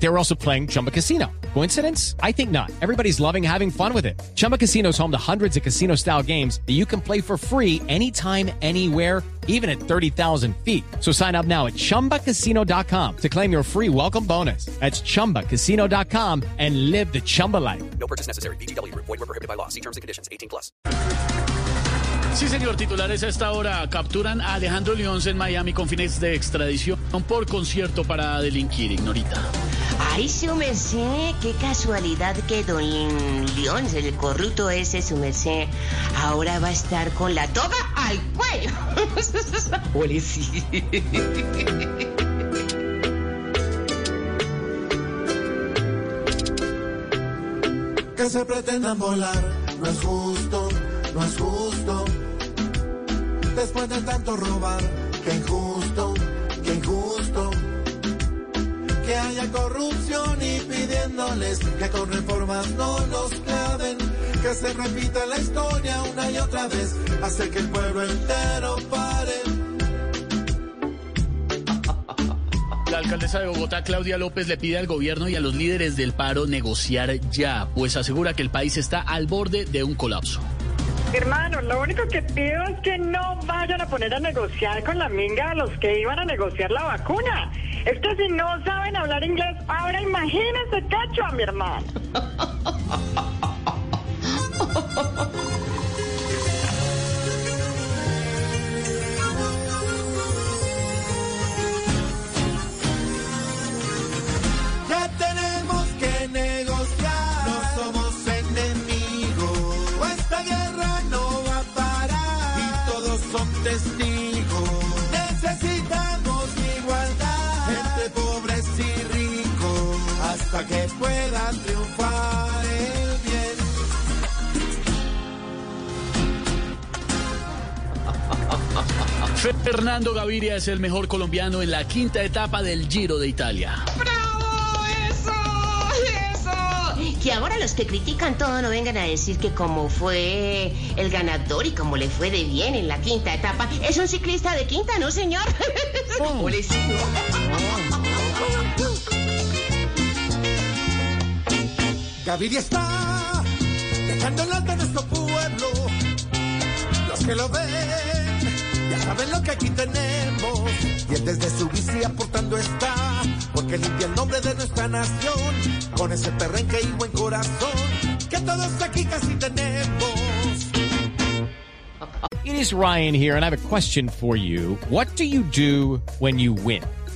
They were also playing Chumba Casino. Coincidence? I think not. Everybody's loving having fun with it. Chumba Casino is home to hundreds of casino style games that you can play for free anytime, anywhere, even at 30,000 feet. So sign up now at chumbacasino.com to claim your free welcome bonus. That's chumbacasino.com and live the Chumba life. No purchase necessary. BGW. Void were prohibited by law. See terms and conditions. 18 plus. Sí, señor, titulares a esta hora capturan a Alejandro León en Miami con fines de extradición por concierto para delinquir, ignorita. Ay, su merced, qué casualidad que don León, el corrupto ese, su merced, ahora va a estar con la toga al cuello. Ole, que se pretendan volar. No es justo, no es justo. Después de tanto robar, que injusto, que injusto. Que haya corrupción y pidiéndoles que con reformas no nos claven. Que se repita la historia una y otra vez, hace que el pueblo entero pare. La alcaldesa de Bogotá, Claudia López, le pide al gobierno y a los líderes del paro negociar ya, pues asegura que el país está al borde de un colapso. Hermano, lo único que pido es que no vayan a poner a negociar con la minga a los que iban a negociar la vacuna. Es que si no saben hablar inglés, ahora imagínense cacho a mi hermano. son testigos. Necesitamos igualdad entre pobres y ricos hasta que pueda triunfar el bien. Fernando Gaviria es el mejor colombiano en la quinta etapa del Giro de Italia. ¡Bravo! Que ahora los que critican todo no vengan a decir que como fue el ganador y como le fue de bien en la quinta etapa, es un ciclista de quinta, ¿no, señor? Ole, sí. Gaviria está dejando en alto a nuestro pueblo. Los que lo ven ya saben lo que aquí tenemos. Y él desde su bici aportando está, porque limpia el nombre de nuestra nación. Con ese perrenque y buen corazón que todos aquí casi tenemos. It is Ryan here, and I have a question for you. What do you do when you win?